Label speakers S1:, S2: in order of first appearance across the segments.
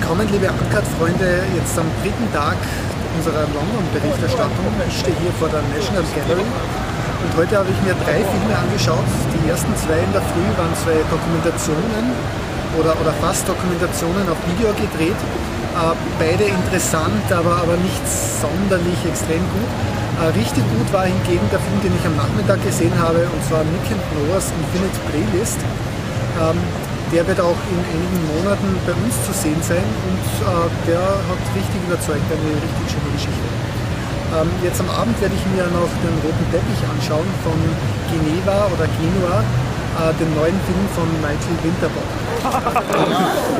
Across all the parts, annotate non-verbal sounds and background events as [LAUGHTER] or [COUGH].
S1: Willkommen, liebe Uncut-Freunde, jetzt am dritten Tag unserer London-Berichterstattung. Ich stehe hier vor der National Gallery und heute habe ich mir drei Filme angeschaut. Die ersten zwei in der Früh waren zwei Dokumentationen oder, oder fast Dokumentationen auf Video gedreht. Äh, beide interessant, aber, aber nicht sonderlich extrem gut. Äh, richtig gut war hingegen der Film, den ich am Nachmittag gesehen habe, und zwar Nick and Noah's Infinite Playlist. Ähm, der wird auch in einigen Monaten bei uns zu sehen sein und äh, der hat richtig überzeugt, eine richtig schöne Geschichte. Ähm, jetzt am Abend werde ich mir noch den roten Teppich anschauen von Geneva oder Genua, äh, den neuen Film von Michael Winterbottom. [LAUGHS]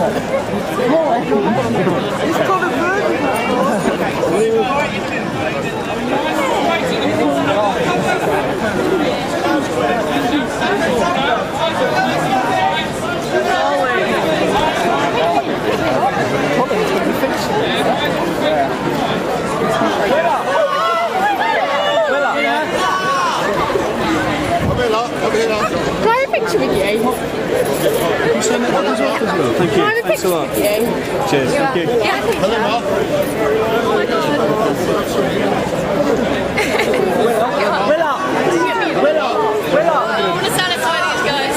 S2: Come here, love.
S3: Can I have a picture with you?
S4: Can you send that one as well? Thank
S3: Can I have
S4: you.
S3: a
S4: Thanks a
S3: picture
S4: lot.
S3: with you?
S4: Cheers. Thank you.
S3: Yeah, I think
S2: Come here, love.
S3: Oh my god. I want to satisfy these guys.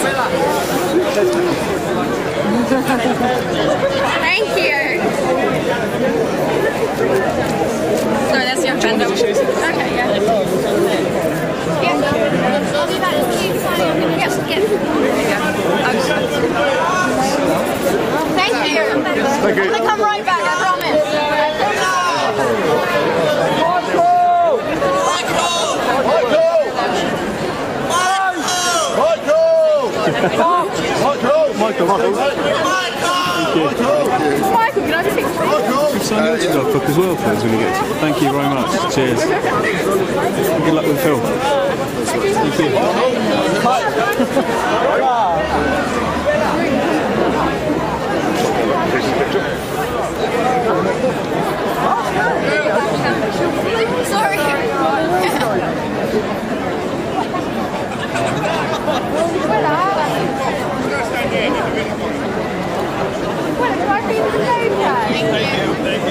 S3: Thank you. Sorry, that's your friend. Okay, yeah. Yeah. I'll be back. Yes, yes. Thank you.
S2: Thank you.
S3: I'm gonna come right back, I promise.
S2: Michael! Michael!
S4: Michael, Michael.
S3: Michael, can I
S4: autograph book as well, please, when you get. Thank you very much. Cheers. Good luck with the film. Thank you.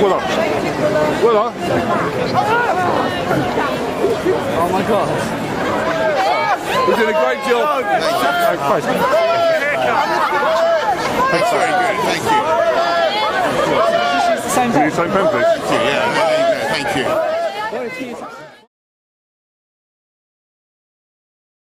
S2: Willa. Willa.
S4: Oh my god.
S2: You did a great job. Thanks. That's very good. Thank you.
S4: Same
S2: Will you take pen, please?
S5: Yeah, there you go. Thank you.
S4: time.